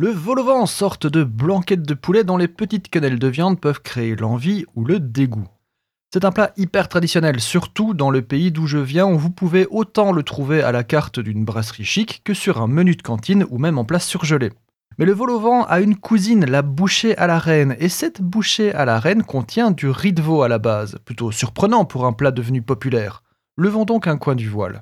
Le vol au vent, sorte de blanquette de poulet dont les petites quenelles de viande peuvent créer l'envie ou le dégoût. C'est un plat hyper traditionnel, surtout dans le pays d'où je viens où vous pouvez autant le trouver à la carte d'une brasserie chic que sur un menu de cantine ou même en place surgelée. Mais le vol au vent a une cousine, la bouchée à la reine, et cette bouchée à la reine contient du riz de veau à la base, plutôt surprenant pour un plat devenu populaire. Levons donc un coin du voile.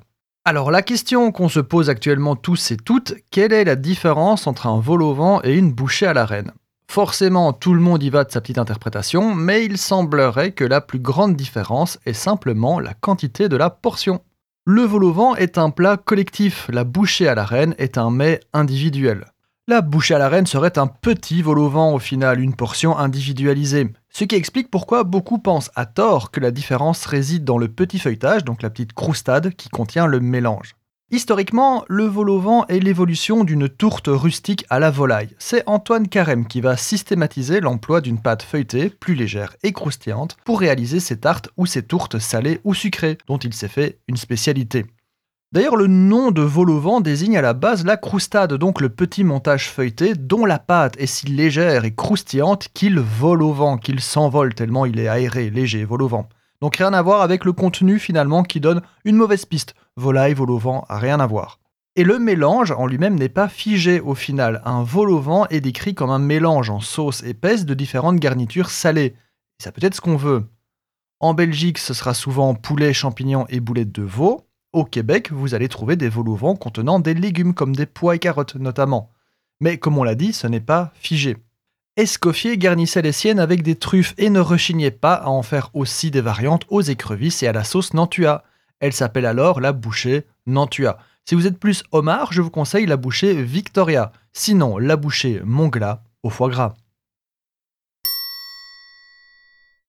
Alors la question qu'on se pose actuellement tous et toutes, quelle est la différence entre un vol au vent et une bouchée à la reine? Forcément, tout le monde y va de sa petite interprétation, mais il semblerait que la plus grande différence est simplement la quantité de la portion. Le vol au vent est un plat collectif, la bouchée à la reine est un mets individuel. La bouchée à la reine serait un petit vol au vent au final, une portion individualisée. Ce qui explique pourquoi beaucoup pensent à tort que la différence réside dans le petit feuilletage, donc la petite croustade qui contient le mélange. Historiquement, le vol au vent est l'évolution d'une tourte rustique à la volaille. C'est Antoine Carême qui va systématiser l'emploi d'une pâte feuilletée, plus légère et croustillante, pour réaliser ses tartes ou ses tourtes salées ou sucrées, dont il s'est fait une spécialité. D'ailleurs, le nom de vol au vent désigne à la base la croustade, donc le petit montage feuilleté dont la pâte est si légère et croustillante qu'il vole au vent, qu'il s'envole tellement il est aéré, léger, vol au vent. Donc rien à voir avec le contenu finalement qui donne une mauvaise piste. Volaille, vol au vent, rien à voir. Et le mélange en lui-même n'est pas figé au final. Un vol au vent est décrit comme un mélange en sauce épaisse de différentes garnitures salées. Et ça peut être ce qu'on veut. En Belgique, ce sera souvent poulet, champignons et boulettes de veau. Au Québec, vous allez trouver des vol au vent contenant des légumes comme des pois et carottes notamment. Mais comme on l'a dit, ce n'est pas figé. Escoffier garnissait les siennes avec des truffes et ne rechignait pas à en faire aussi des variantes aux écrevisses et à la sauce Nantua. Elle s'appelle alors la bouchée Nantua. Si vous êtes plus homard, je vous conseille la bouchée Victoria. Sinon, la bouchée Mongla au foie gras.